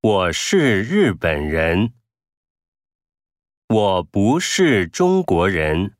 我是日本人。我不是中国人。